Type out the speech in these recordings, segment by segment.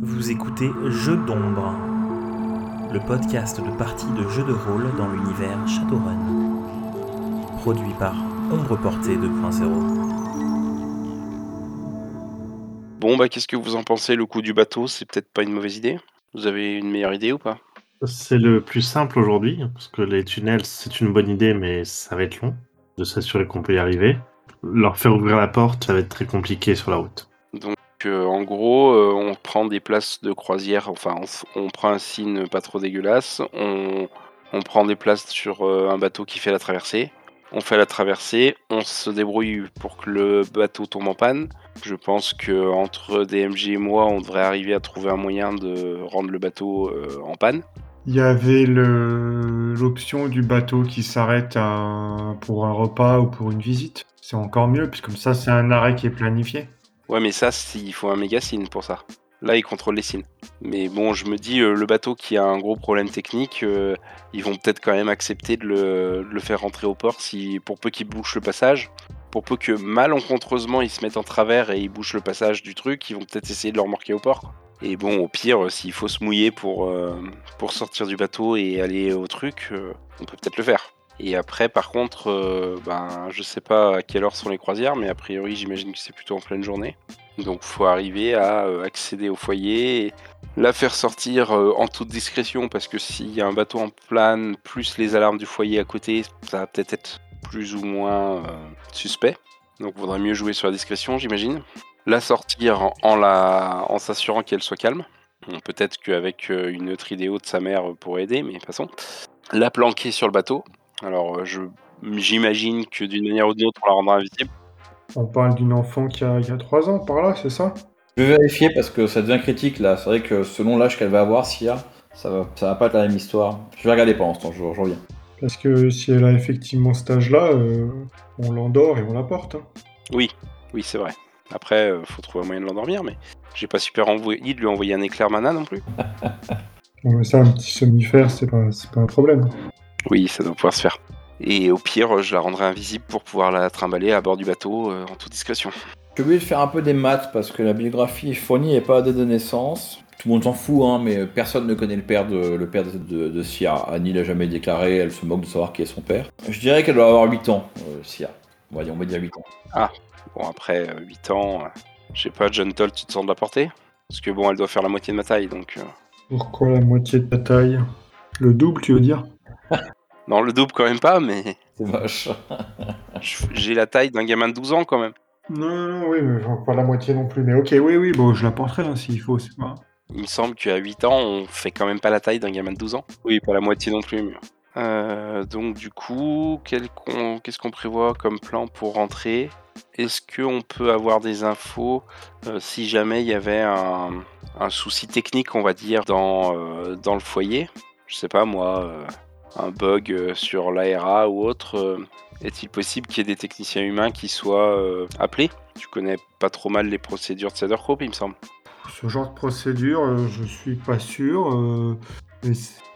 Vous écoutez Jeux d'ombre, le podcast de parties de jeux de rôle dans l'univers Shadowrun. Produit par Ombre Portée 2.0. Bon, bah, qu'est-ce que vous en pensez Le coup du bateau, c'est peut-être pas une mauvaise idée? Vous avez une meilleure idée ou pas? C'est le plus simple aujourd'hui, parce que les tunnels, c'est une bonne idée, mais ça va être long de s'assurer qu'on peut y arriver. Leur faire ouvrir la porte, ça va être très compliqué sur la route. En gros, euh, on prend des places de croisière, enfin, on, prend un signe pas trop dégueulasse, on, prend des places sur euh, un bateau qui fait la traversée, on fait la traversée, on se débrouille pour que le bateau tombe en panne. Je pense que entre DMG et moi, on devrait arriver à trouver un moyen de rendre le bateau euh, en panne. Il y avait l'option du bateau qui s'arrête pour un repas ou pour une visite. C'est encore mieux, puisque comme ça, c'est un arrêt qui est planifié. Ouais, mais ça, il faut un méga signe pour ça. Là, ils contrôlent les signes. Mais bon, je me dis, euh, le bateau qui a un gros problème technique, euh, ils vont peut-être quand même accepter de le, faire rentrer au port si, pour peu qu'ils bouchent le passage. Pour peu que malencontreusement ils se mettent en travers et ils bouchent le passage du truc, ils vont peut-être essayer de le remorquer au port. Et bon, au pire, euh, s'il faut se mouiller pour, pour sortir du bateau et aller au truc, on peut peut-être le faire. Et après, par contre, euh, ben, je sais pas à quelle heure sont les croisières, mais a priori, j'imagine que c'est plutôt en pleine journée. Donc, faut arriver à euh, accéder au foyer, la faire sortir euh, en toute discrétion, parce que s'il y a un bateau en plane, plus les alarmes du foyer à côté, ça va peut-être être plus ou moins euh, suspect. Donc, vaudrait mieux jouer sur la discrétion, j'imagine. La sortir en, la, en s'assurant qu'elle soit calme. Peut-être qu'avec une autre idéo de sa mère pourrait aider, mais passons. La planquer sur le bateau. Alors, euh, je j'imagine que d'une manière ou d'une autre, on la rendra invisible. On parle d'une enfant qui a, il y a 3 ans par là, c'est ça? Je vais vérifier parce que ça devient critique là. C'est vrai que selon l'âge qu'elle va avoir, Sia, ça va, ça va pas être la même histoire. Je vais regarder pendant ce temps, je, je reviens. Parce que si elle a effectivement cet âge-là, euh, on l'endort et on la porte. hein. Oui, oui, c'est vrai. Après, euh, faut trouver un moyen de l'endormir, mais j'ai pas super envie de lui envoyer un éclair mana non plus. Bon, mais ça, un petit somnifère, c'est pas, c'est pas un problème. Oui, ça doit pouvoir se faire. Et au pire, je la rendrai invisible pour pouvoir la trimballer à bord du bateau euh, en toute discrétion. J'ai oublié de faire un peu des maths parce que la biographie fournie n'est pas à date de naissance. Tout le monde s'en fout, hein, mais personne ne connaît le père de, le père de, de, de Sia. Annie l'a jamais déclaré, elle se moque de savoir qui est son père. Je dirais qu'elle doit avoir 8 ans, euh, Sia. On va dire, on va dire 8 ans. Bon, après euh, 8 ans, euh, je sais pas, John Toll, tu te sens de la porter? Parce que bon, elle doit faire la moitié de ma taille, donc... euh, Pourquoi la moitié de ta taille? Le double, tu veux dire? Non, le double quand même pas, mais C'est moche. j'ai la taille d'un gamin de 12 ans quand même. Non, non, non, oui, mais pas la moitié non plus. Mais ok, oui, oui, bon, je la porterai hein, s'il faut, c'est pas. Il me semble qu'à 8 ans, on fait quand même pas la taille d'un gamin de 12 ans. Oui, pas la moitié non plus. mais- Euh, donc du coup, qu'on- qu'est-ce qu'on prévoit comme plan pour rentrer? Est-ce qu'on peut avoir des infos euh, si jamais il y avait un, un souci technique, on va dire, dans, euh, dans le foyer? Je sais pas moi, euh, un bug euh, sur l'ARA ou autre. euh, Est-il possible qu'il y ait des techniciens humains qui soient euh, appelés? Tu connais pas trop mal les procédures de Cedar Group, il me semble. Ce genre de procédure, je suis pas sûr. euh, mais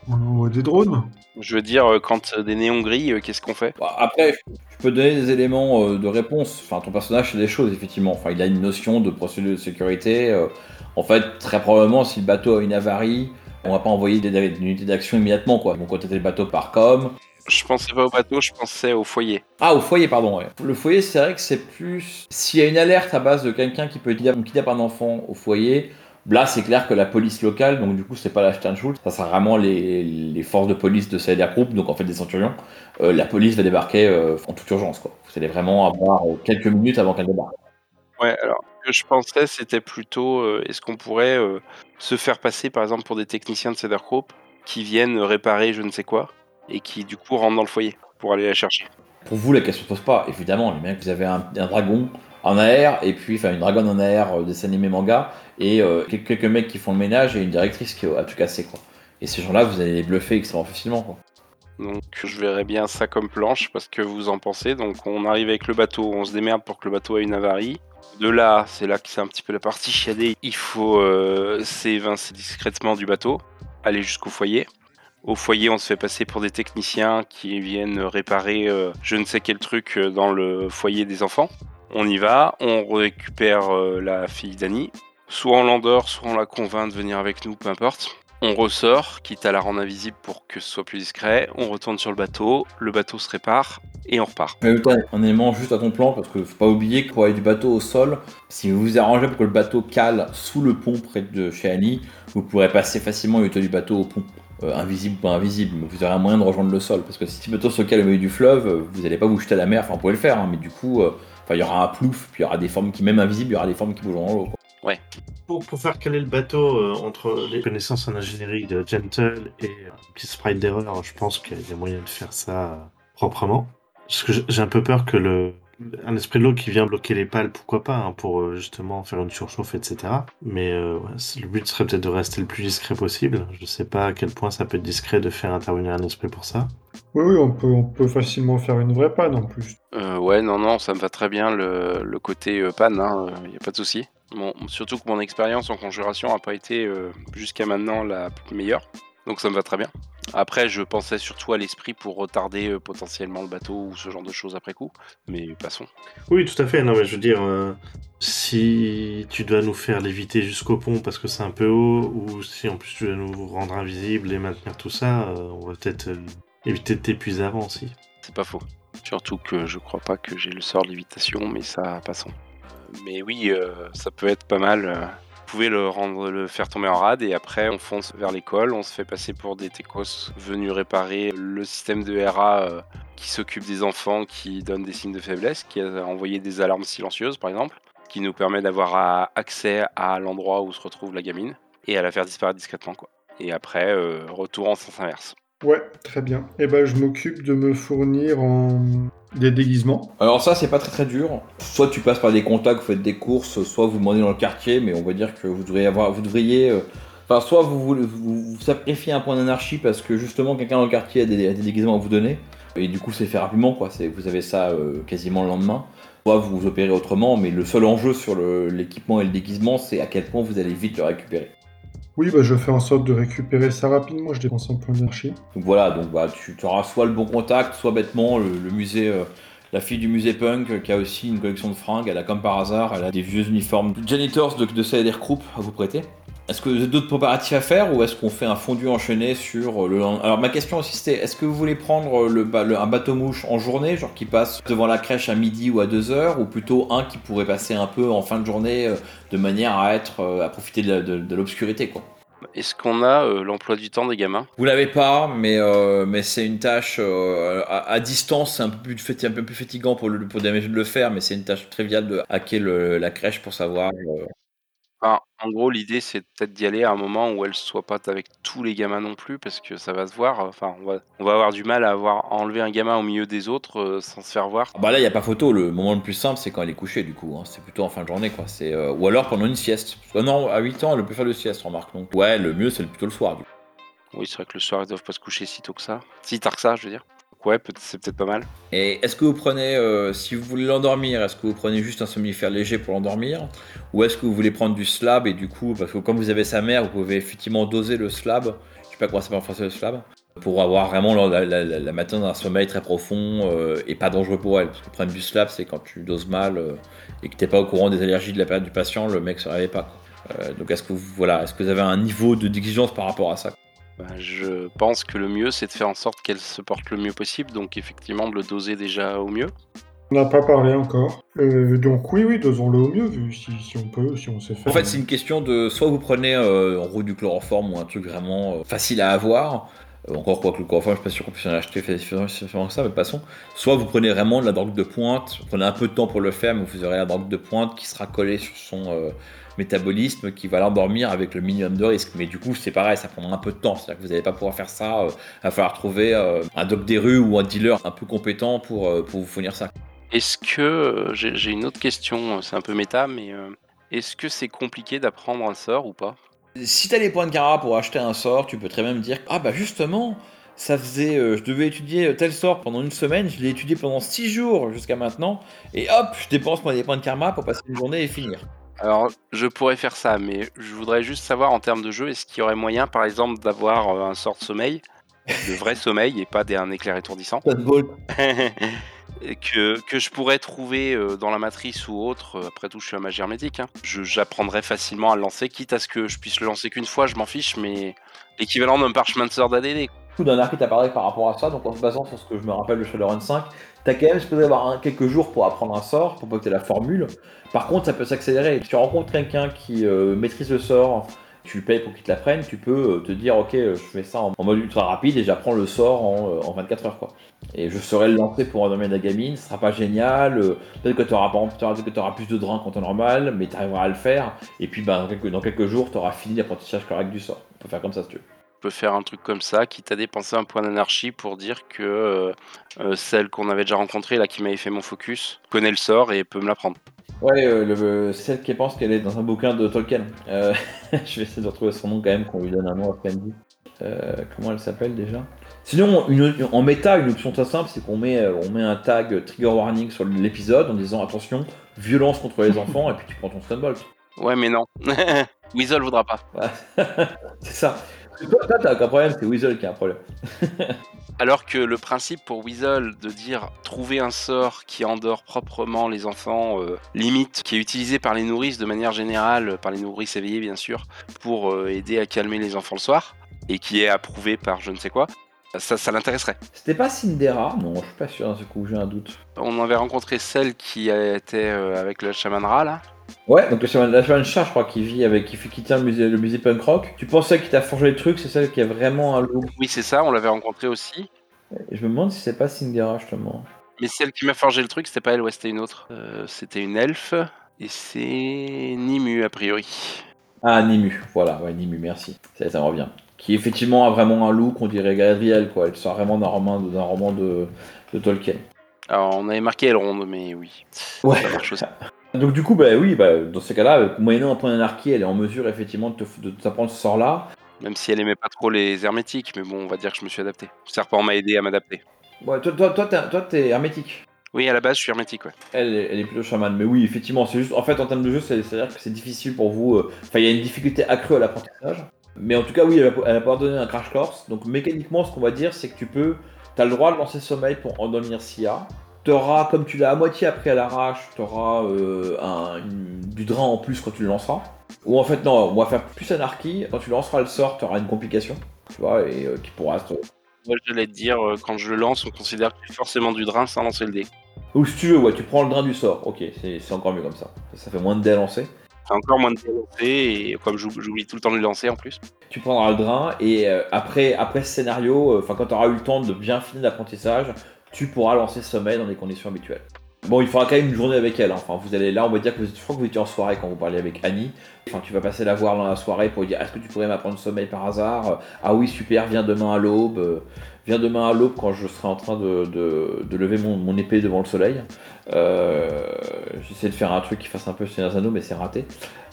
on envoie des drones. Je veux dire, quand des néons gris, qu'est-ce qu'on fait? Bon, après, je peux donner des éléments de réponse. Enfin, ton personnage fait des choses, effectivement. Enfin, il a une notion de procédure de sécurité. en fait, très probablement, si le bateau a une avarie, on va pas envoyer des, unités d'action immédiatement, quoi. Donc, contacter le bateau par com. Je pensais pas au bateau, je pensais au foyer. Ah, au foyer, pardon, ouais. Le foyer, c'est vrai que c'est plus... S'il y a une alerte à base de quelqu'un qui peut kidnapper kidnappe un enfant au foyer, là, c'est clair que la police locale, donc du coup, c'est pas la Sternschule, ça sera vraiment les, les forces de police de CDR Group, donc en fait des centurions. Euh, la police va débarquer euh, en toute urgence, quoi. Vous allez vraiment avoir euh, quelques minutes avant qu'elle débarque. Ouais, alors, ce que je pensais, c'était plutôt, euh, est-ce qu'on pourrait euh, se faire passer, par exemple, pour des techniciens de Cedar Group qui viennent réparer je ne sais quoi, et qui, du coup, rentrent dans le foyer pour aller la chercher? Pour vous, la question se pose pas. Évidemment, les mecs, vous avez un, dragon en air, et puis, enfin, une dragonne en air, euh, dessin animé manga, et euh, quelques, quelques mecs qui font le ménage, et une directrice qui a tout cassé, quoi. Et ces gens-là, vous allez les bluffer extrêmement facilement, quoi. Donc, je verrais bien ça comme planche, parce que vous en pensez. Donc, on arrive avec le bateau, on se démerde pour que le bateau ait une avarie. De là, c'est là que c'est un petit peu la partie chiadée. Il faut euh, s'évincer discrètement du bateau, aller jusqu'au foyer. Au foyer, on se fait passer pour des techniciens qui viennent réparer euh, je ne sais quel truc euh, dans le foyer des enfants. On y va, on récupère la fille d'Annie, Soit on l'endort, soit on la convainc de venir avec nous, peu importe. On ressort, quitte à la rendre invisible pour que ce soit plus discret. On retourne sur le bateau, le bateau se répare et on repart. Mais un élément juste à ton plan, parce que faut pas oublier que pour du bateau au sol, si vous vous arrangez pour que le bateau cale sous le pont près de chez Annie, vous pourrez passer facilement du du bateau au pont. Euh, invisible ou pas invisible, mais vous aurez un moyen de rejoindre le sol. Parce que si le bateau se cale au milieu du fleuve, vous n'allez pas vous jeter à la mer, enfin vous pouvez le faire, hein, mais du coup, euh, il y aura un plouf, puis il y aura des formes qui, même invisibles, il y aura des formes qui bougeront dans l'eau. Quoi. Pour, pour faire caler le bateau euh, entre les connaissances en ingénierie de Gentle et un petit sprite d'erreur, je pense qu'il y a moyen de faire ça euh, proprement. Parce que j'ai- un peu peur que le un esprit de l'eau qui vient bloquer les pales, pourquoi pas, hein, pour euh, justement faire une surchauffe, etc. Mais euh, ouais, le but serait peut-être de rester le plus discret possible. Je sais pas à quel point ça peut être discret de faire intervenir un esprit pour ça. Oui, oui, on peut, on peut facilement faire une vraie panne en plus. Euh, ouais, non, non, ça me va très bien le, le côté euh, panne, il n'y a pas de souci. Bon, surtout que mon expérience en conjuration n'a pas été euh, jusqu'à maintenant la meilleure, donc ça me va très bien. Après, je pensais surtout à l'esprit pour retarder euh, potentiellement le bateau ou ce genre de choses après coup, mais passons. Oui, tout à fait. Non, mais je veux dire, euh, si tu dois nous faire léviter jusqu'au pont parce que c'est un peu haut, ou si en plus tu dois nous rendre invisibles et maintenir tout ça, euh, on va peut-être éviter de t'épuiser avant aussi. C'est pas faux. Surtout que je crois pas que j'ai le sort de lévitation, mais ça, passons. Mais oui, euh, ça peut être pas mal. euh. Vous pouvez le rendre, le faire tomber en rade et après on fonce vers l'école. On se fait passer pour des techos venus réparer le système de RA euh, qui s'occupe des enfants qui donnent des signes de faiblesse, qui a envoyé des alarmes silencieuses par exemple, qui nous permet d'avoir accès à l'endroit où se retrouve la gamine et à la faire disparaître discrètement. Et après, retour en sens inverse. Ouais, très bien. Et ben, je m'occupe de me fournir en des déguisements. Alors ça, c'est pas très très dur. Soit tu passes par des contacts, vous faites des courses, soit vous demandez dans le quartier, mais on va dire que vous devriez avoir, vous devriez, euh, enfin, soit vous, vous, vous sacrifiez un point d'anarchie parce que justement quelqu'un dans le quartier a des, déguisements à vous donner, et du coup c'est fait rapidement quoi. Vous avez ça euh, quasiment le lendemain. Soit vous opérez autrement, mais le seul enjeu sur l'équipement et le déguisement, c'est à quel point vous allez vite le récupérer. Oui, bah, je fais en sorte de récupérer ça rapidement. Je dépense un point d'anarchie. Donc voilà, donc bah, tu auras soit le bon contact, soit bêtement le, musée, euh, la fille du musée punk euh, qui a aussi une collection de fringues. Elle a comme par hasard, elle a des vieux uniformes de janitors de, de CLR à vous prêter. Est-ce que vous avez d'autres préparatifs à faire ou est-ce qu'on fait un fondu enchaîné sur le lendemain Alors ma question aussi c'était, est-ce que vous voulez prendre le, ba- le- un bateau mouche en journée, genre qui passe devant la crèche à midi ou à 2 heures, ou plutôt un qui pourrait passer un peu en fin de journée euh, de manière à être euh, à profiter de, la- de- de l'obscurité quoi? Est-ce qu'on a euh, l'emploi du temps des gamins? Vous l'avez pas, mais, euh, mais c'est une tâche euh, à, à distance, c'est un peu plus, fati- un peu plus fatigant pour, le, pour de le faire, mais c'est une tâche triviale de hacker le- la crèche pour savoir. Enfin, en gros, l'idée, c'est peut-être d'y aller à un moment où elle soit pas avec tous les gamins non plus, parce que ça va se voir. Enfin, on va, on va avoir du mal à avoir à enlever un gamin au milieu des autres euh, sans se faire voir. Ah Bah là, il n'y a pas photo. Le moment le plus simple, c'est quand elle est couchée, du coup. hein. C'est plutôt en fin de journée, quoi. C'est euh, ou alors pendant une sieste. Parce que non, à 8 ans, elle peut faire de sieste, remarque. Donc ouais, le mieux, c'est plutôt le soir. Du coup. Oui, c'est vrai que le soir, ils doivent pas se coucher si tôt que ça. Si tard que ça, je veux dire. Ouais, c'est peut-être pas mal. Et est-ce que vous prenez, euh, si vous voulez l'endormir, est-ce que vous prenez juste un somnifère léger pour l'endormir, ou est-ce que vous voulez prendre du slab et du coup, parce que comme vous avez sa mère, vous pouvez effectivement doser le slab. Je sais pas comment ça s'appelle en français le slab. Pour avoir vraiment la, la, la, la matin un sommeil très profond euh, et pas dangereux pour elle. Parce que prendre du slab, c'est quand tu doses mal euh, et que t'es pas au courant des allergies de la période du patient, le mec se réveille pas. donc est-ce que vous, voilà, est-ce que vous avez un niveau de d'exigence par rapport à ça Bah, je pense que le mieux, c'est de faire en sorte qu'elle se porte le mieux possible. Donc effectivement, de le doser déjà au mieux. On n'a pas parlé encore. Euh, donc oui, oui, dosons-le au mieux, vu si, si on peut, si on sait faire. En fait, c'est une question de soit vous prenez euh, en gros du chloroforme ou un truc vraiment euh, facile à avoir. Encore quoi que le chloroforme, je suis pas sûr qu'on puisse en acheter facilement que ça, mais passons. Soit vous prenez vraiment de la drogue de pointe, vous prenez un peu de temps pour le faire, mais vous aurez la drogue de pointe qui sera collée sur son euh, métabolisme, qui va l'endormir avec le minimum de risque. Mais du coup, c'est pareil, ça prendra un peu de temps. C'est-à-dire que vous n'allez pas pouvoir faire ça. euh, il va falloir trouver euh, un doc des rues ou un dealer un peu compétent pour, euh, pour vous fournir ça. Est-ce que euh, j'ai une autre question, euh, c'est un peu méta, mais euh, est-ce que c'est compliqué d'apprendre un sort ou pas? Si t'as les points de Gara pour acheter un sort, tu peux très bien me dire Ah bah justement, ça faisait. euh, je devais étudier tel sort pendant une semaine, je l'ai étudié pendant 6 jours jusqu'à maintenant, et hop, je dépense moi des points de karma pour passer une journée et finir. Alors, je pourrais faire ça, mais je voudrais juste savoir en termes de jeu, est-ce qu'il y aurait moyen, par exemple, d'avoir euh, un sort de sommeil, de vrai sommeil, et pas des- un éclair étourdissant Pas de bol. et que, que je pourrais trouver euh, dans la matrice ou autre. Euh, Après tout, je suis un magie hermétique. hein. J'apprendrai facilement à le lancer, quitte à ce que je puisse le lancer qu'une fois, je m'en fiche, mais l'équivalent d'un parchemin de sort d'ADD. Coup d'un arc parlé par rapport à ça, donc en se basant sur ce que je me rappelle de Shadowrun 5, t'as quand même supposé avoir un- quelques jours pour apprendre un sort, pour pas que t'aies la formule. Par contre, ça peut s'accélérer. Si tu rencontres quelqu'un qui euh, maîtrise le sort, tu le payes pour qu'il te l'apprenne, tu peux euh, te dire, ok, euh, je fais ça en, mode ultra rapide et j'apprends le sort en, euh, en 24 heures, quoi. Et je saurai le pour endormir la gamine, ce sera pas génial, peut-être que tu auras, t'auras plus de drain qu'en temps normal, mais tu arriveras à le faire, et puis bah, dans, quelques, dans quelques jours, tu auras fini l'apprentissage correct du sort. On peut faire comme ça si tu veux. Peut faire un truc comme ça, quitte à dépenser un point d'anarchie pour dire que euh, euh, celle qu'on avait déjà rencontrée, là, qui m'avait fait mon focus, connaît le sort et peut me l'apprendre. Ouais, euh, le- celle qui pense qu'elle est dans un bouquin de Tolkien. Euh, je vais essayer de retrouver son nom quand même, qu'on lui donne un nom après midi. Comment elle s'appelle déjà? Sinon, une- en méta, une option très simple, c'est qu'on met, on met un tag trigger warning sur l'épisode en disant attention, violence contre les enfants, et puis tu prends ton stunbolt. Ouais, mais non. Weasel voudra pas. c'est ça. Toi, t'as aucun problème, c'est Weasel qui a un problème. Alors que le principe pour Weasel de dire trouver un sort qui endort proprement les enfants, euh, limite, qui est utilisé par les nourrices de manière générale, par les nourrices éveillées bien sûr, pour euh, aider à calmer les enfants le soir, et qui est approuvé par je ne sais quoi, ça, ça l'intéresserait. C'était pas Cindera Non, je suis pas sûr d'un ce coup, j'ai un doute. On avait rencontré celle qui était euh, avec le chaman Ra là. Ouais, donc la chaman chat, je crois, qui vit avec, qui, qui tient le musée, le musée punk rock. Tu pensais qu'il t'a forgé les trucs, c'est celle qui a vraiment un look. Oui, c'est ça, on l'avait rencontré aussi. Et je me demande si c'est pas Cindera justement. Mais celle qui m'a forgé le truc, c'était pas elle, ouais, c'était une autre. Euh, c'était une elfe, et c'est Nimu a priori. Ah, Nimu, voilà, ouais, Nimu, merci. Ça, ça me revient. Qui effectivement a vraiment un look, on dirait Galadriel, quoi. Elle sort vraiment d'un roman, de- d'un roman de, de Tolkien. Alors on avait marqué Elrond, mais oui. Ouais. Ça marche aussi. Donc du coup, bah oui, bah, dans ces cas-là, moyennant un point d'anarchie, elle est en mesure effectivement de te- de t'apprendre ce sort-là. Même si elle aimait pas trop les hermétiques, mais bon, on va dire que je me suis adapté. Serpent m'a aidé à m'adapter. Ouais, toi, toi, toi, t'es, toi, t'es hermétique. Oui, à la base, je suis hermétique, ouais. Elle, est- elle est plutôt chamane, mais oui, effectivement, c'est juste, en fait, en termes de jeu, c'est- c'est-à-dire que c'est difficile pour vous. euh, Enfin, il y a une difficulté accrue à l'apprentissage. Mais en tout cas, oui, elle va, elle va pouvoir donner un crash course. Donc, mécaniquement, ce qu'on va dire, c'est que tu peux, t'as le droit de lancer sommeil pour endormir Sia. T'auras, comme tu l'as à moitié appris à l'arrache, t'auras euh, un- une- du drain en plus quand tu le lanceras. Ou en fait, non, on va faire plus anarchie. Quand tu lanceras le sort, t'auras une complication. Tu vois, et euh, qui pourra se, Moi, j'allais te dire, euh, quand je le lance, on considère y a forcément du drain sans lancer le dé. Ou si tu veux, ouais, tu prends le drain du sort. Ok, c'est encore mieux comme ça. Ça fait moins de dés à lancer. C'est encore moins de dés à lancer, et comme j'oub- j'oublie tout le temps de les lancer en plus. Tu prendras le drain et euh, après, après ce scénario, enfin quand tu auras eu le temps de bien finir l'apprentissage, tu pourras lancer sommeil dans les conditions habituelles. Bon, il faudra quand même une journée avec elle. hein. Enfin, vous allez là, on va dire que vous, je crois que vous étiez en soirée quand vous parliez avec Annie. Enfin, tu vas passer la voir dans la soirée pour lui dire Est-ce que tu pourrais m'apprendre sommeil par hasard? Ah oui, super, viens demain à l'aube. Euh, Viens demain à l'aube quand je serai en train de, lever mon, épée devant le soleil. Euh, J'essaie de faire un truc qui fasse un peu Seigneur mais c'est raté.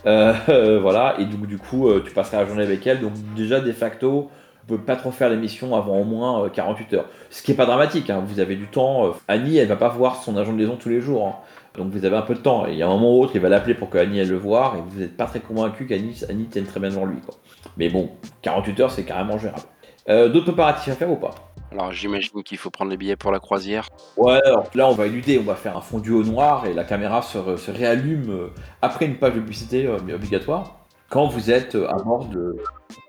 Euh, voilà, et donc du coup, tu passeras la journée avec elle. Donc déjà, de facto, pouvez pas trop faire l'émission avant au moins euh, 48 heures. Ce qui est pas dramatique, hein, vous avez du temps. Euh, Annie, elle va pas voir son agent de liaison tous les jours. hein. Donc vous avez un peu de temps. Et il y a un moment ou autre, il va l'appeler pour que Annie elle le voie. Et vous n'êtes pas très convaincu qu'Annie Annie tienne très bien devant lui. Quoi. Mais bon, 48 heures, c'est carrément gérable. Euh, D'autres préparatifs à faire ou pas? Alors, j'imagine qu'il faut prendre les billets pour la croisière. Ouais, alors là on va éluder, on va faire un fondu au noir et la caméra se, se réallume euh, après une page de publicité euh, obligatoire quand vous êtes euh, à bord de.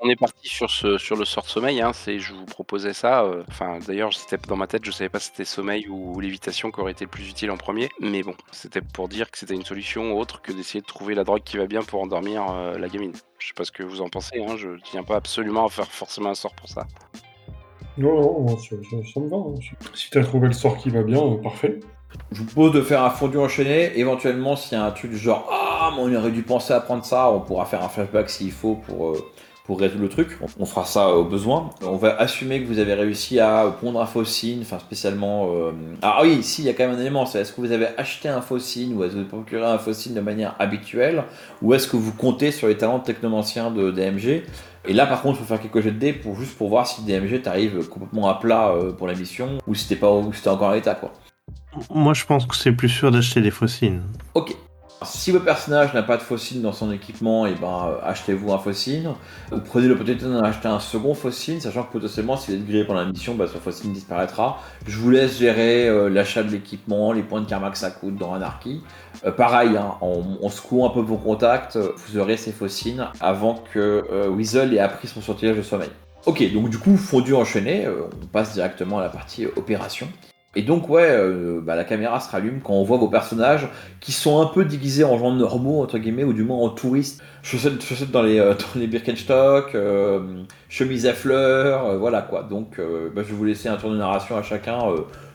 On est parti sur, ce, sur le sort sommeil, hein, c'est, je vous proposais ça. euh, Enfin, d'ailleurs, c'était dans ma tête, je savais pas si c'était sommeil ou lévitation qui aurait été le plus utile en premier. Mais bon, c'était pour dire que c'était une solution autre que d'essayer de trouver la drogue qui va bien pour endormir euh, la gamine. Je sais pas ce que vous en pensez, hein, je tiens pas absolument à faire forcément un sort pour ça. Non, non, ça, ça- ça me va. hein. Si t'as trouvé le sort qui va bien, euh, parfait. Je vous propose de faire un fondu enchaîné. Éventuellement, s'il y a un truc du genre Ah, mais on aurait dû penser à prendre ça, on pourra faire un flashback s'il faut pour, euh, résoudre le truc. On, fera ça au besoin. On va assumer que vous avez réussi à pondre un faucine, enfin spécialement. euh, Ah oui, si, il y a quand même un élément c'est est-ce que vous avez acheté un faucine ou est-ce que vous procuré un faucine de manière habituelle ou est-ce que vous comptez sur les talents technomanciens de DMG et là, par contre, il faut faire quelques jets de dés pour juste pour voir si DMG t'arrive complètement à plat euh, pour la mission ou si t'es encore à l'état quoi. Moi, je pense que c'est plus sûr d'acheter des fossiles. Ok. Si votre personnage n'a pas de fossile dans son équipement, et ben euh, achetez-vous un fossile. Ou prenez l'opportunité d'en acheter un second fossile, sachant que potentiellement si vous êtes grillé pendant la mission, bah, ce disparaîtra. Je vous laisse gérer euh, l'achat de l'équipement, les points de karma que ça coûte dans Anarchy. Euh, pareil, hein, secouant un peu vos contacts, vous aurez ces fossiles avant que Weasel ait appris son sortilège de sommeil. Ok, donc du coup, fondu enchaîné, on passe directement à la partie opération. Et donc ouais, euh, bah, la caméra se rallume quand on voit vos personnages qui sont un peu déguisés en gens normaux entre guillemets ou du moins en touristes, chaussettes, chaussettes dans les euh, dans les Birkenstock, euh, chemise à fleurs, euh, voilà quoi. Donc euh, bah, je vais vous laisser un tour de narration à chacun.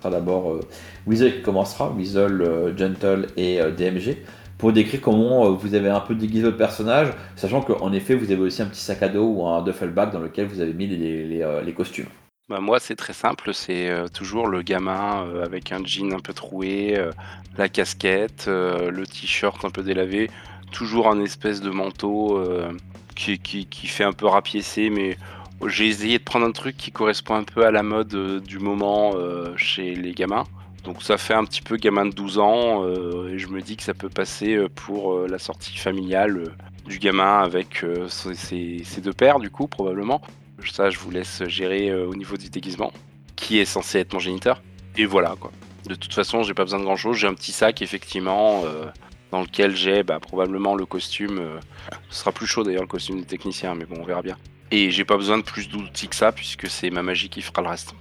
Sera d'abord Weasel qui commencera, Weasel, Gentle et DMG pour décrire comment vous avez un peu déguisé votre personnage, sachant qu'en effet vous avez aussi un petit sac à dos ou un duffel bag dans lequel vous avez mis les, les, les costumes. Bah, moi, c'est très simple. C'est euh, toujours le gamin euh, avec un jean un peu troué, euh, la casquette, le t-shirt un peu délavé, toujours un espèce de manteau qui, fait un peu rapiécé, mais j'ai essayé de prendre un truc qui correspond un peu à la mode du moment chez les gamins. Donc ça fait un petit peu gamin de 12 ans et je me dis que ça peut passer pour la sortie familiale du gamin avec ses deux pères du coup probablement. Ça je vous laisse gérer euh, au niveau du déguisement qui est censé être mon géniteur. Et voilà quoi. De toute façon j'ai pas besoin de grand chose, j'ai un petit sac effectivement euh, dans lequel j'ai bah, probablement le costume. euh, ce sera plus chaud d'ailleurs le costume du technicien mais bon on verra bien. Et j'ai pas besoin de plus d'outils que ça puisque c'est ma magie qui fera le reste.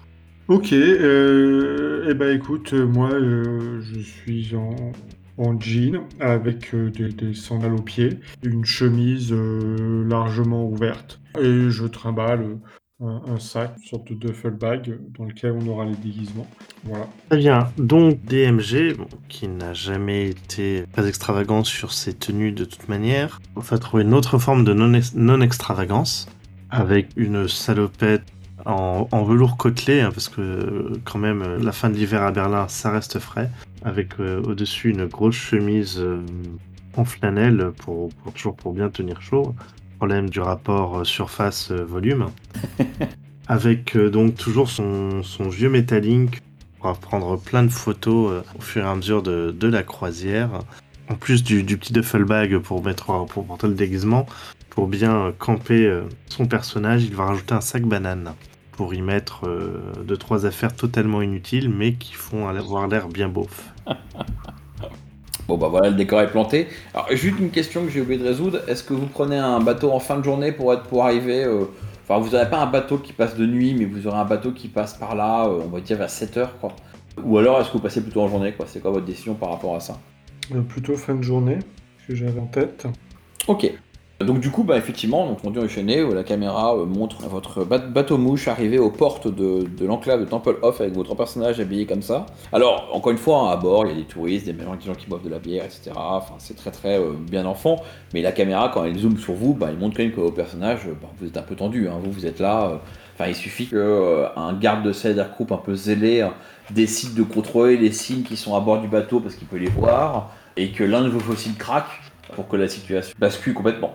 Ok, eh ben écoute, moi je suis en, en jean avec euh, des, sandales aux pieds, une chemise euh, largement ouverte et je trimballe euh, un, sac, une sorte de duffel bag dans lequel on aura les déguisements. Voilà. Très bien. Donc DMG, qui n'a jamais été très extravagant sur ses tenues de toute manière, va trouver une autre forme de non- non-extravagance avec une salopette en, velours côtelé, hein, parce que quand même la fin de l'hiver à Berlin, ça reste frais, avec euh, au-dessus une grosse chemise euh, en flanelle pour, pour toujours pour bien tenir chaud. Problème du rapport euh, surface-volume. avec donc toujours son, son vieux Metalink pour prendre plein de photos au fur et à mesure de, de la croisière. En plus du, du petit duffel bag pour mettre pour porter le déguisement, pour bien camper son personnage, il va rajouter un sac banane pour y mettre euh, deux trois affaires totalement inutiles mais qui font avoir l'air bien beauf. Bon bah voilà, le décor est planté. Alors juste une question que j'ai oublié de résoudre, est-ce que vous prenez un bateau en fin de journée pour être pour arriver euh, Enfin vous n'aurez pas un bateau qui passe de nuit, mais vous aurez un bateau qui passe par là, euh, on va dire vers 7 heures quoi. Ou alors est-ce que vous passez plutôt en journée quoi? C'est quoi votre décision par rapport à ça? Euh, plutôt fin de journée, ce que j'avais en tête. Ok. Donc du coup, bah, effectivement, donc on dit enchaîné, la caméra euh, montre votre ba- bateau mouche arriver aux portes de, l'enclave de Temple Off avec votre personnage habillé comme ça. Alors, encore une fois, hein, à bord, il y a des touristes, des gens, qui boivent de la bière, etc. Enfin, c'est très très euh, bien enfant. Mais la caméra, quand elle zoome sur vous, bah, elle montre quand même que vos personnages, bah, vous êtes un peu tendu. Hein. Vous, vous êtes là. euh, Enfin, il suffit que euh, garde de Cedar Group un peu zélé euh, décide de contrôler les signes qui sont à bord du bateau parce qu'il peut les voir, et que l'un de vos fossiles craque pour que la situation bascule complètement.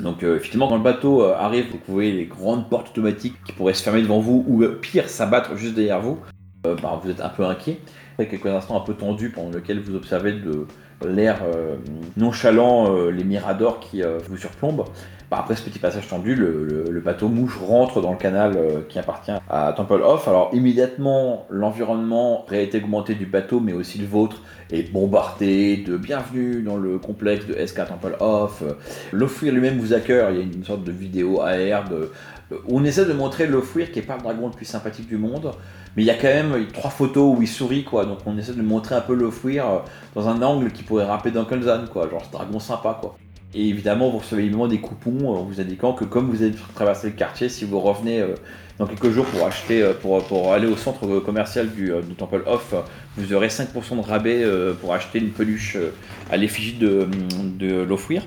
Donc euh, effectivement, quand le bateau euh, arrive, vous voyez les grandes portes automatiques qui pourraient se fermer devant vous, ou euh, pire, s'abattre juste derrière vous. Euh, bah, vous êtes un peu inquiet. Après quelques instants un peu tendus pendant lesquels vous observez de l'air euh, nonchalant euh, les miradors qui euh, vous surplombent. Bah, après ce petit passage tendu, le, bateau mouche rentre dans le canal qui appartient à Temple Off. Alors immédiatement, l'environnement a été augmenté du bateau, mais aussi le vôtre, est bombardé de bienvenue dans le complexe de SK Temple Off. L'Offrir lui-même vous accueille, il y a une sorte de vidéo AR de... euh, On essaie de montrer l'Offrir qui est pas le dragon le plus sympathique du monde, mais il y a quand même trois photos où il sourit, quoi. Donc on essaie de montrer un peu l'Offrir euh, dans un angle qui pourrait rappeler Duncan Zan, quoi. Genre ce dragon sympa, quoi. Et évidemment, vous recevez évidemment des coupons euh, en vous indiquant que comme vous avez traversé le quartier, si vous revenez dans quelques jours pour acheter, pour, aller au centre commercial du, Temple Off, vous aurez 5% de rabais pour acheter une peluche à l'effigie de, de l'Offrir.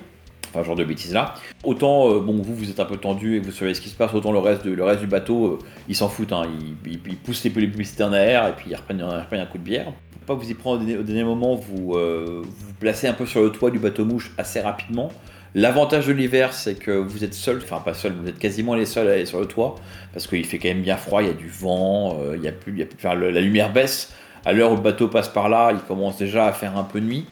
Enfin, genre de bêtises là. Autant, euh, bon, vous, vous êtes un peu tendu et vous savez ce qui se passe, autant le reste, du bateau, euh, ils s'en foutent. Hein. Ils, poussent les, publicités en air et puis ils reprennent, un coup de bière. Pour pas vous y prendre au dernier, moment, vous euh, vous placez un peu sur le toit du bateau mouche assez rapidement. L'avantage de l'hiver, c'est que vous êtes seul, enfin pas seul, vous êtes quasiment les seuls à aller sur le toit, parce qu'il fait quand même bien froid, il y a du vent, euh, il y a plus, la lumière baisse. À l'heure où le bateau passe par là, il commence déjà à faire un peu nuit.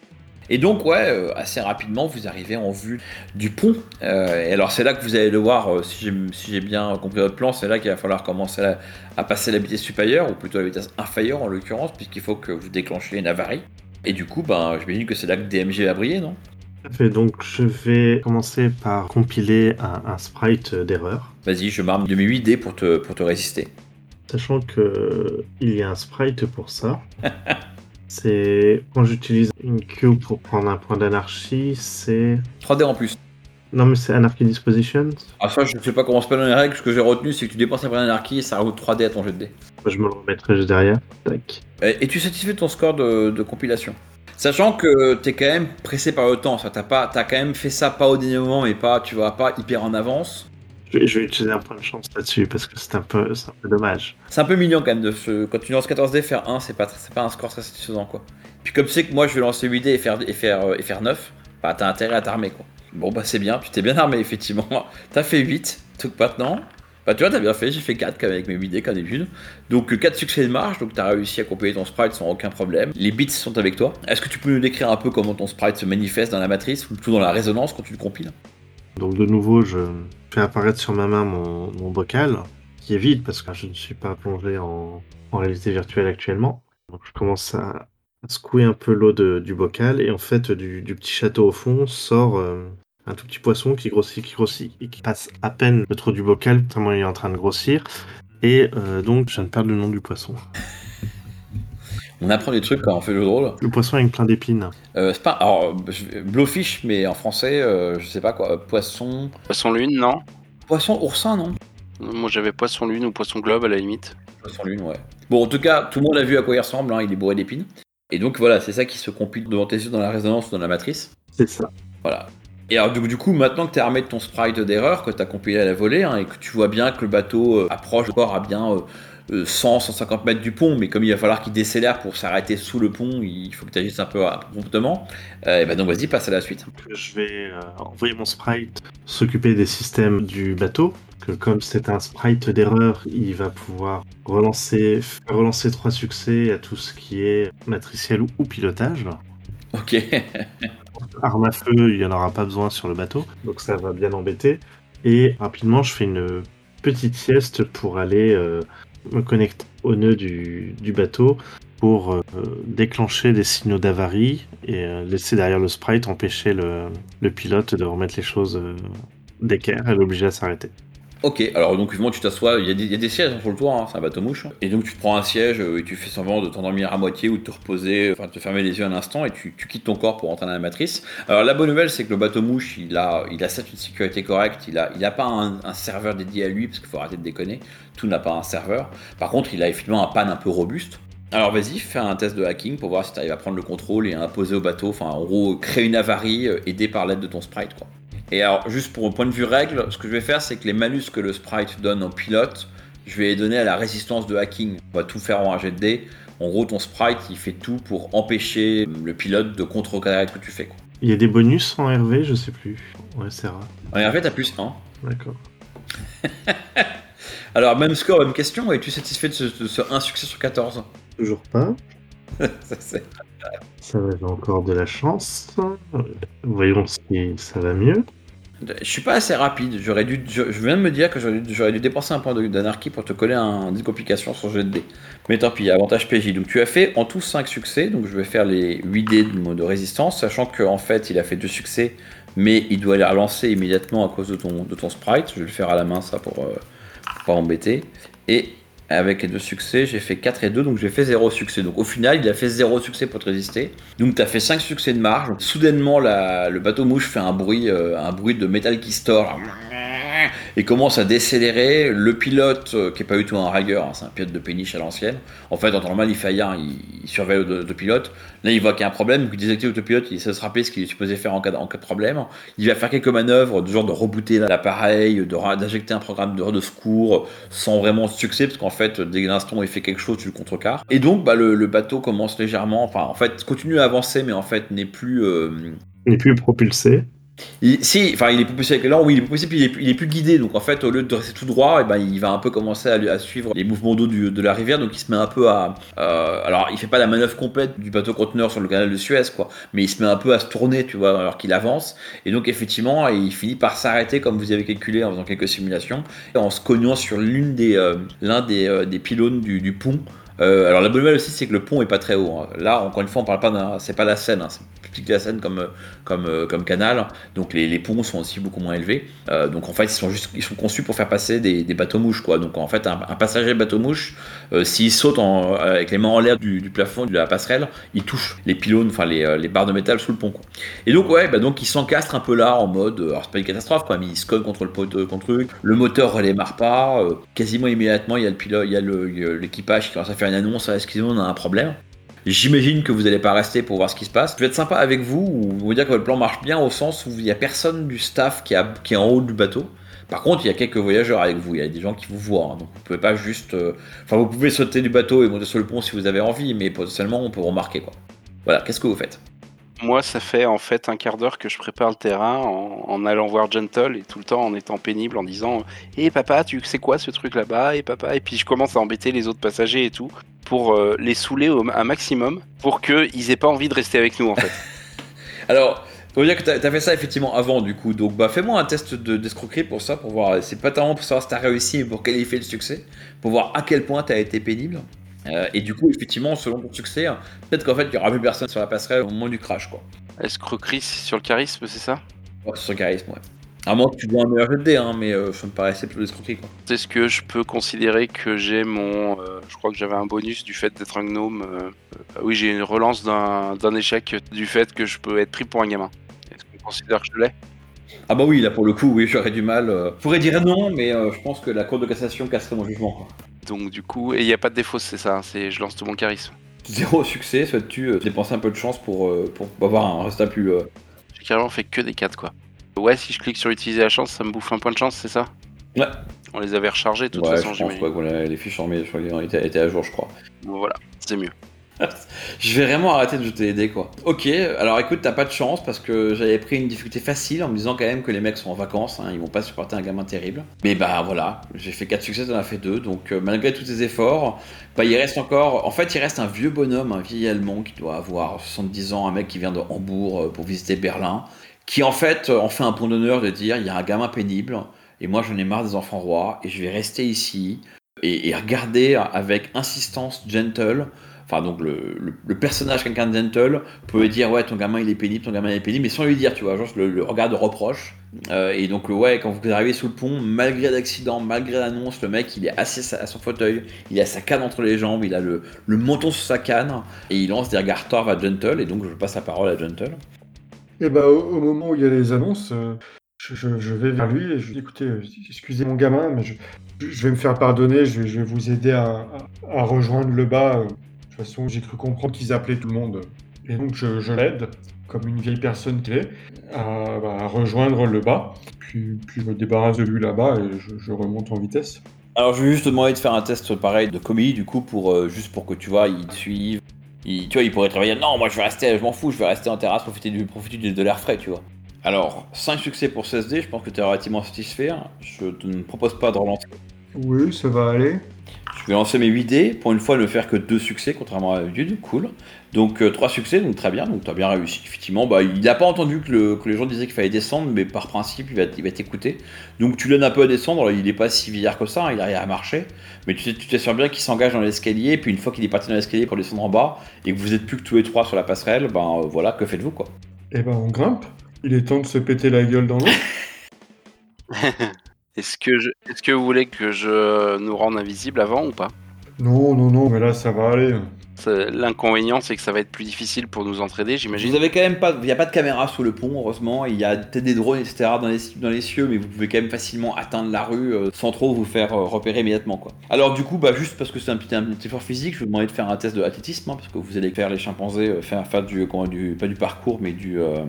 Et donc, ouais, euh, assez rapidement, vous arrivez en vue du pont. Euh, et alors, c'est là que vous allez devoir, euh, si j'ai si bien compris votre plan, c'est là qu'il va falloir commencer à, à passer la vitesse supérieure, ou plutôt la vitesse inférieure en l'occurrence, puisqu'il faut que vous déclenchiez une avarie. Et du coup, ben, j'imagine que c'est là que DMG va briller, non? Donc je vais commencer par compiler un, un sprite d'erreur, Vas-y, je marque de mes 8 dés pour te, pour te résister. sachant que il y a un sprite pour ça. C'est quand j'utilise une queue pour prendre un point d'anarchie, c'est 3 dés en plus. non mais c'est Anarchy Disposition. Ah, ça, je sais pas comment se passent les règles. Ce que j'ai retenu, c'est que tu dépenses un point d'anarchie et ça rajoute 3 dés à ton jet de dés. Je me le remettrai juste derrière. Tac. Et et tu es satisfait de ton score de, de compilation? Sachant que t'es quand même pressé par le temps, ça t'as pas, t'as quand même fait ça pas au dernier moment, mais pas, tu vas pas hyper en avance. Je vais, utiliser un point de chance là-dessus parce que c'est un peu, c'est un peu dommage. C'est un peu mignon quand même de se, quand tu lances 14 dés, faire 1, c'est pas, c'est pas un score très satisfaisant quoi. Puis comme tu sais que moi je vais lancer 8 dés et faire, et faire, euh, et faire 9, bah t'as intérêt à t'armer quoi. Bon bah c'est bien, tu t'es bien armé effectivement. T'as fait 8, donc maintenant, bah tu vois t'as bien fait, j'ai fait 4 quand même avec mes 8 dés comme d'habitude. Donc 4 succès de marche, donc t'as réussi à compiler ton sprite sans aucun problème. Les bits sont avec toi. Est-ce que tu peux nous décrire un peu comment ton sprite se manifeste dans la matrice, ou plutôt dans la résonance quand tu le compiles? Donc de nouveau, je fais apparaître sur ma main mon, bocal qui est vide parce que je ne suis pas plongé en, réalité virtuelle actuellement. Je commence à, secouer un peu l'eau du bocal et en fait du, du petit château au fond sort euh, un tout petit poisson qui grossit, qui grossit et qui passe à peine le trou du bocal tellement il est en train de grossir. Et euh, donc je viens de perdre le nom du poisson. On apprend des trucs quand on fait le jeu de rôle. Le poisson avec plein d'épines. Euh, c'est pas, alors, blowfish, mais en français, euh, je sais pas quoi, euh, poisson, Poisson lune, non poisson oursin, non Moi j'avais poisson lune ou poisson globe à la limite. Poisson lune, ouais. Bon, en tout cas, tout le monde a vu à quoi il ressemble, hein, il est bourré d'épines. Et donc voilà, c'est ça qui se compile devant tes yeux dans la résonance, dans la matrice. C'est ça. Voilà. Et alors, du, coup, maintenant que tu es armé de ton sprite d'erreur, que tu as compilé à la volée, hein, et que tu vois bien que le bateau euh, approche encore à bien euh, euh, 100, 150 mètres du pont, mais comme il va falloir qu'il décélère pour s'arrêter sous le pont, il faut que tu agisses un peu promptement. Euh, et ben donc, vas-y, passe à la suite. je vais euh, envoyer mon sprite s'occuper des systèmes du bateau. Que comme c'est un sprite d'erreur, il va pouvoir relancer, relancer trois succès à tout ce qui est matriciel ou, ou pilotage. Ok. Arme à feu, il n'y en aura pas besoin sur le bateau, donc ça va bien embêter. Et rapidement, je fais une petite sieste pour aller euh, me connecter au nœud du, du bateau pour euh, déclencher des signaux d'avarie et euh, laisser derrière le sprite empêcher le, le pilote de remettre les choses euh, d'équerre et l'obliger à s'arrêter. Ok, alors donc tu t'assois, il y, a des- sièges sur le toit, hein, c'est un bateau mouche. Et donc tu te prends un siège euh, et tu fais semblant de t'endormir à moitié ou de te reposer, enfin de te fermer les yeux un instant et tu, quittes ton corps pour entrer dans la matrice. Alors la bonne nouvelle c'est que le bateau mouche il a, il a certes une sécurité correcte, il a, il pas un, un serveur dédié à lui parce qu'il faut arrêter de déconner, tout n'a pas un serveur. Par contre il a effectivement un pan un peu robuste. Alors vas-y, fais un test de hacking pour voir si tu arrives à prendre le contrôle et à imposer au bateau, enfin en gros créer une avarie euh, aidé par l'aide de ton sprite quoi. Et alors, juste pour un point de vue règle, ce que je vais faire, c'est que les malus que le sprite donne au pilote, je vais les donner à la résistance de hacking. On va tout faire en un jet de dés. En gros, ton sprite, il fait tout pour empêcher le pilote de contrecarrer ce que tu fais. Quoi. Il y a des bonus en RV, je sais plus. Ouais, c'est rare. En fait, t'as plus 1. D'accord. Alors, même score, même question. Es-tu satisfait de ce, de ce 1 succès sur 14 Toujours pas. Ça, c'est- Ça va, j'ai encore de la chance. Euh, Voyons si ça va mieux. Je suis pas assez rapide. J'aurais dû, je, viens me dire que j'aurais dû, dépenser un point d'anarchie pour te coller un, une complication sur jet de dés. Mais tant pis, avantage PJ. Donc tu as fait en tout 5 succès. Donc je vais faire les 8 dés de, de résistance, sachant qu'en fait il a fait 2 succès, mais il doit les relancer immédiatement à cause de ton, de ton sprite. Je vais le faire à la main ça pour, euh, pour pas embêter. Et avec les deux succès, j'ai fait 4 et 2, donc j'ai fait 0 succès. Donc au final, il a fait 0 succès pour te résister. Donc tu as fait 5 succès de marge. Soudainement, la- le bateau mouche fait un bruit, euh, un bruit de métal qui là. Et commence à décélérer. Le pilote, euh, qui est pas du tout un ragueur, hein, c'est un pilote de péniche à l'ancienne. En fait, en temps normal, il fait rien, il, il surveille l'autopilote. Là, il voit qu'il y a un problème, il désactive l'autopilote, il de se rappeler ce qu'il est supposé faire en cas, de- problème. Il va faire quelques manœuvres, du genre de rebooter l'appareil, d'injecter un programme de, de secours, sans vraiment succès, parce qu'en fait, dès l'instant où il fait quelque chose, tu le contrecarres. Et donc, bah, le, bateau commence légèrement, enfin, en fait, continue à avancer, mais en fait, n'est plus. euh, n'est plus propulsé. Il- si, enfin, il est propulsé avec l'élan, oui, il est propulsé, puis il est, plus guidé. Donc en fait, au lieu de rester tout droit, eh ben, il va un peu commencer à, suivre les mouvements d'eau de la rivière. Donc il se met un peu à. euh, alors, il fait pas la manœuvre complète du bateau conteneur sur le canal de Suez, quoi. Mais il se met un peu à se tourner, tu vois, alors qu'il avance. Et donc effectivement, il finit par s'arrêter, comme vous avez calculé en faisant quelques simulations, en se cognant sur euh, l'un des, euh, des pylônes du pont. Euh, alors la bonne nouvelle aussi, c'est que le pont est pas très haut. hein. Là, encore une fois, on parle pas d'un, c'est pas la Seine, hein. c'est plus que la Seine comme euh, euh, comme canal. Donc les, ponts sont aussi beaucoup moins élevés. Donc en fait, ils sont juste, ils sont conçus pour faire passer des, bateaux mouches, quoi. Donc en fait, un, un passager bateau mouche, s'il saute avec les mains en l'air du, plafond de la passerelle, il touche les pylônes, enfin les, les barres de métal sous le pont. Et donc ouais, bah donc il s'encastre un peu là en mode, alors c'est pas une catastrophe, quoi, mais il se cogne contre le poteau, contre le truc. Le moteur redémarre pas. quasiment immédiatement, il y a le pilote, il y a l'équipage qui commence à faire une annonce. Excusez-moi, on a un problème. J'imagine que vous n'allez pas rester pour voir ce qui se passe. Je vais être sympa avec vous, ou vous dire que votre plan marche bien au sens où il n'y a personne du staff qui, est en haut du bateau. Par contre, il y a quelques voyageurs avec vous, il y a des gens qui vous voient, hein, donc vous pouvez pas juste... euh, vous pouvez sauter du bateau et monter sur le pont si vous avez envie, mais potentiellement on peut remarquer quoi. Voilà, qu'est-ce que vous faites? Moi, ça fait en fait un quart d'heure que je prépare le terrain en, allant voir Gentle et tout le temps en étant pénible en disant Hé papa, tu sais quoi ce truc là-bas? Et papa, puis je commence à embêter les autres passagers et tout pour euh, les saouler un maximum pour qu'ils aient pas envie de rester avec nous en fait. Alors, faut dire que t'as as fait ça effectivement avant du coup, donc bah fais-moi un test de- d'escroquerie pour ça, pour voir, c'est pas tellement pour savoir si t'as réussi et pour qualifier le succès, pour voir à quel point t'as été pénible. Euh, et du coup, effectivement, selon ton succès, peut-être qu'en fait, il y aura plus personne sur la passerelle au moment du crash, quoi. Escroquerie sur le charisme, c'est ça? Ouais, sur le charisme, ouais. À moins que tu vois un meilleur jet hein, mais euh, ça me paraissait plutôt l'escroquerie, quoi. Est-ce que je peux considérer que j'ai mon. euh, je crois que j'avais un bonus du fait d'être un gnome. oui, j'ai une relance d'un d'un échec du fait que je peux être pris pour un gamin. Est-ce qu'on considère que je l'ai? Ah bah oui, là pour le coup, oui, j'aurais du mal. Je pourrais dire non, mais je pense que la cour de cassation casserait mon jugement, quoi. Donc, du coup, et il n'y a pas de défaut, c'est ça. C'est je lance tout mon charisme. Zéro succès, souhaites-tu euh, dépenser un peu de chance pour, euh, pour avoir un résultat plus... euh, J'ai carrément fait que des 4 quoi. Ouais, si je clique sur utiliser la chance, ça me bouffe un point de chance, c'est ça? Ouais. On les avait rechargés de toute ouais, façon, je pense j'imagine. voilà, les fiches mises, je crois qu'elles étaient, étaient à jour, je crois. Bon, voilà, c'est mieux. Je vais vraiment arrêter de jeter les dés, quoi. Ok, alors écoute, t'as pas de chance parce que j'avais pris une difficulté facile en me disant quand même que les mecs sont en vacances, hein, ils vont pas supporter un gamin terrible. Mais bah voilà, j'ai fait 4 succès, t'en as fait 2, donc euh, malgré tous tes efforts, bah il reste encore. En fait, il reste un vieux bonhomme, un vieil allemand qui doit avoir 70 ans, un mec qui vient de Hambourg euh, pour visiter Berlin, qui en fait euh, en fait un point d'honneur de dire il y a un gamin pénible et moi j'en ai marre des enfants rois et je vais rester ici et, et regarder avec insistance Gentle enfin donc le, le- personnage quelqu'un gentle peut dire ouais ton gamin il est pénible, ton gamin il est pénible, mais sans lui dire tu vois, genre le, le regard de reproche. Euh, et donc ouais quand vous arrivez sous le pont, malgré l'accident, malgré l'annonce, le mec il est assis à son fauteuil, il a sa canne entre les jambes, il a le, le menton sur sa canne et il lance des regards torts à Gentle et donc je passe la parole à Gentle. Et bah, au, au moment où il y a les annonces, euh, je, je- vais vers lui et je lui dis écoutez, euh, excusez mon gamin, mais je, je vais me faire pardonner, je vais, vous aider à- à rejoindre le bas. J'ai cru comprendre qu'ils appelaient tout le monde. Et donc, je, l'aide, comme une vieille personne à, bah, à rejoindre le bas. Puis, je me débarrasse de lui là-bas et je, remonte en vitesse. Alors je vais juste te demander de faire un test pareil de comédie du coup pour euh, juste pour que tu vois il te suive. Il- tu vois il pourrait travailler non moi je vais rester je m'en fous je vais rester en terrasse profiter du profiter de l'air frais tu vois. Alors 5 succès pour 16D je pense que tu es relativement satisfait. Je ne propose pas de relancer. Oui, ça va aller. Je vais lancer mes 8 dés pour une fois ne faire que 2 succès contrairement à d'habitude cool. Donc 3 succès donc très bien donc tu as bien réussi effectivement bah il n'a pas entendu que, le- que les gens disaient qu'il fallait descendre mais par principe il va, il va t'écouter. Donc tu l'aides un peu à descendre il n'est pas si vieillard que ça hein, il arrive à marcher. Mais tu sais- tu t'assures bien qu'il s'engage dans l'escalier, puis une fois qu'il est parti dans l'escalier pour descendre en bas, et que vous êtes plus que tous les trois sur la passerelle, ben euh, voilà, que faites-vous quoi Et ben, on grimpe. Il est temps de se péter la gueule dans l'eau. Est-ce que, je... Est-ce que vous voulez que je nous rende invisibles avant ou pas? Non, non, non, mais là, ça va aller. L'inconvénient, c'est que ça va être plus difficile pour nous entraider, Vous j'imagine. avez quand même pas, il n'y a pas de caméra sous le pont, heureusement, il y a peut-être des drones, etc. dans les, dans les cieux, mais vous pouvez quand même facilement atteindre la rue euh, sans trop vous faire euh, repérer immédiatement quoi. Alors du coup, bah juste parce que c'est un petit, un petit effort physique, je vais vous demander de faire un test de athlétisme, hein, parce que vous allez faire les chimpanzés, euh, faire, faire du, comment, du, pas du parcours, mais du, euh,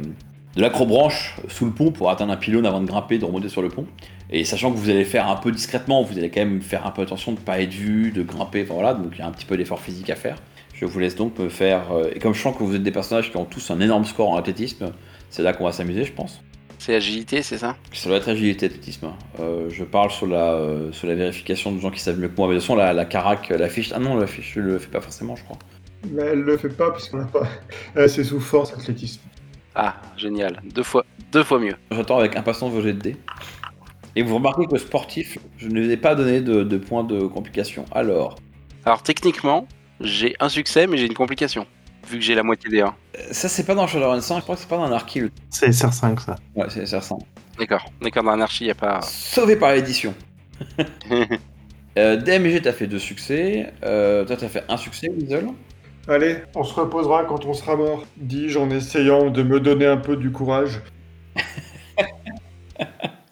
de l'acrobranche sous le pont pour atteindre un pylône avant de grimper, de remonter sur le pont. Et sachant que vous allez faire un peu discrètement, vous allez quand même faire un peu attention de ne pas être vu, de grimper, enfin voilà, donc il y a un petit peu d'effort physique à faire. Je vous laisse donc me faire. euh, et comme je sens que vous êtes des personnages qui ont tous un énorme score en athlétisme, c'est là qu'on va s'amuser, je pense. C'est agilité, c'est ça? Ça doit être agilité, athlétisme. Euh, je parle sur la, euh, sur la vérification de gens qui savent mieux que moi. Mais de toute façon, la, la carac, la fiche. Ah non, la fiche, je le fais pas forcément, je crois. Mais elle le fait pas parce qu'on n'a pas. C'est sous force athlétisme. Ah, génial. Deux fois, deux fois mieux. J'attends avec impatience vos jets de dés. Et vous remarquez que sportif, je ne vous ai pas donné de, de points de complication. Alors, Alors techniquement, j'ai un succès, mais j'ai une complication. Vu que j'ai la moitié des 1. euh, ça c'est pas dans Shadowrun 5, je crois que c'est pas dans Anarchy. C'est SR5 ça. Ouais, c'est ça ressemble. D'accord. D'accord, dans Anarchy, il a pas. Sauvé par l'édition. Euh, DMG, t'as fait deux succès. Euh, toi, t'as fait un succès, Weasel. Allez, on se reposera quand on sera mort, dis-je en essayant de me donner un peu du courage.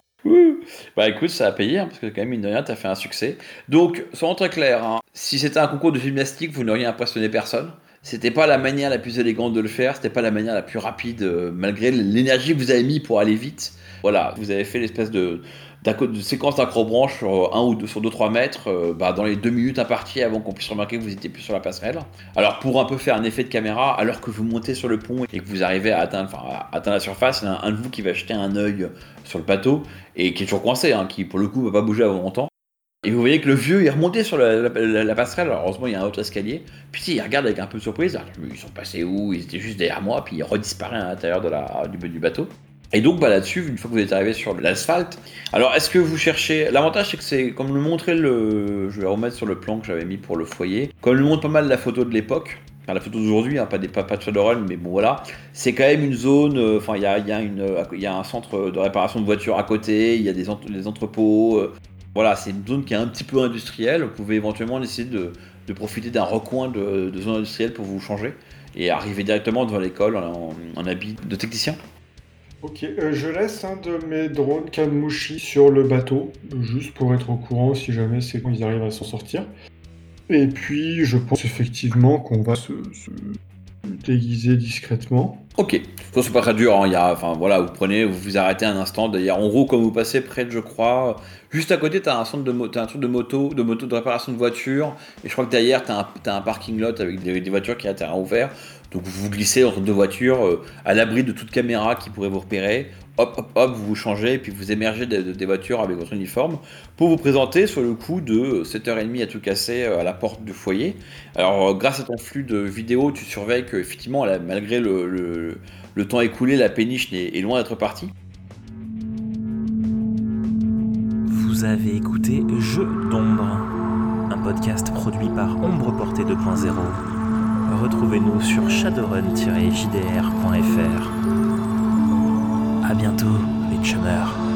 Bah écoute, ça a payé, hein, parce que quand même, mine de rien, t'as fait un succès. Donc, soyons très clairs, hein, si c'était un concours de gymnastique, vous n'auriez impressionné personne. C'était pas la manière la plus élégante de le faire, c'était pas la manière la plus rapide, euh, malgré l'énergie que vous avez mis pour aller vite. Voilà, vous avez fait l'espèce de, de séquence d'accrobranche sur un ou deux, sur 2-3 mètres, euh, bah, dans les deux minutes imparties avant qu'on puisse remarquer que vous étiez plus sur la passerelle. Alors, pour un peu faire un effet de caméra, alors que vous montez sur le pont et que vous arrivez à atteindre, atteindre la surface, il y a un de vous qui va jeter un œil sur le bateau et qui est toujours coincé, hein, qui pour le coup va pas bouger avant longtemps. Et vous voyez que le vieux est remonté sur la, passerelle, alors heureusement il y a un autre escalier. Puis il regarde avec un peu de surprise, ils sont passés où? Ils étaient juste derrière moi, puis il redisparaît à l'intérieur de la, du bateau. Et donc bah, là-dessus, une fois que vous êtes arrivé sur l'asphalte, alors est-ce que vous cherchez... L'avantage c'est que c'est, comme le montrait le... Je vais remettre sur le plan que j'avais mis pour le foyer, comme le montre pas mal la photo de l'époque, Enfin, la photo d'aujourd'hui, hein, pas, des, pas, de Shadowrun, mais bon voilà. C'est quand même une zone, euh, enfin il y a, y, a euh, y a un centre de réparation de voitures à côté, il y a des, ent- des entrepôts. euh, voilà, c'est une zone qui est un petit peu industrielle. Vous pouvez éventuellement essayer de, profiter d'un recoin de, de zone industrielle pour vous changer et arriver directement devant l'école en, en habit de technicien. Ok, euh, je laisse un de mes drones Kanmushi sur le bateau, juste pour être au courant si jamais c'est quand ils arrivent à s'en sortir. Et puis, je pense effectivement qu'on va se, se déguiser discrètement. Ok, ça c'est pas très dur, hein. il y a, enfin voilà, vous prenez, vous vous arrêtez un instant, d'ailleurs en gros comme vous passez près de, je crois, juste à côté t'as un centre de, mo- t'as un truc de moto, de moto de réparation de voitures, et je crois que derrière t'as un, t'as un parking lot avec des, voitures qui a terrain ouvert, donc vous vous glissez entre deux voitures, euh, à l'abri de toute caméra qui pourrait vous repérer, hop hop hop, vous vous changez, et puis vous émergez de- de- des voitures avec votre uniforme, pour vous présenter sur le coup de 7h30 à tout casser euh, à la porte du foyer, alors, euh, grâce à ton flux de vidéos, tu surveilles que, effectivement, la- malgré le, le- temps écoulé, la péniche est, est loin d'être partie. Vous avez écouté Jeu d'ombre, un podcast produit par Ombre Portée 2.0. Retrouvez-nous sur shadowrun-jdr.fr. À bientôt, les chummers.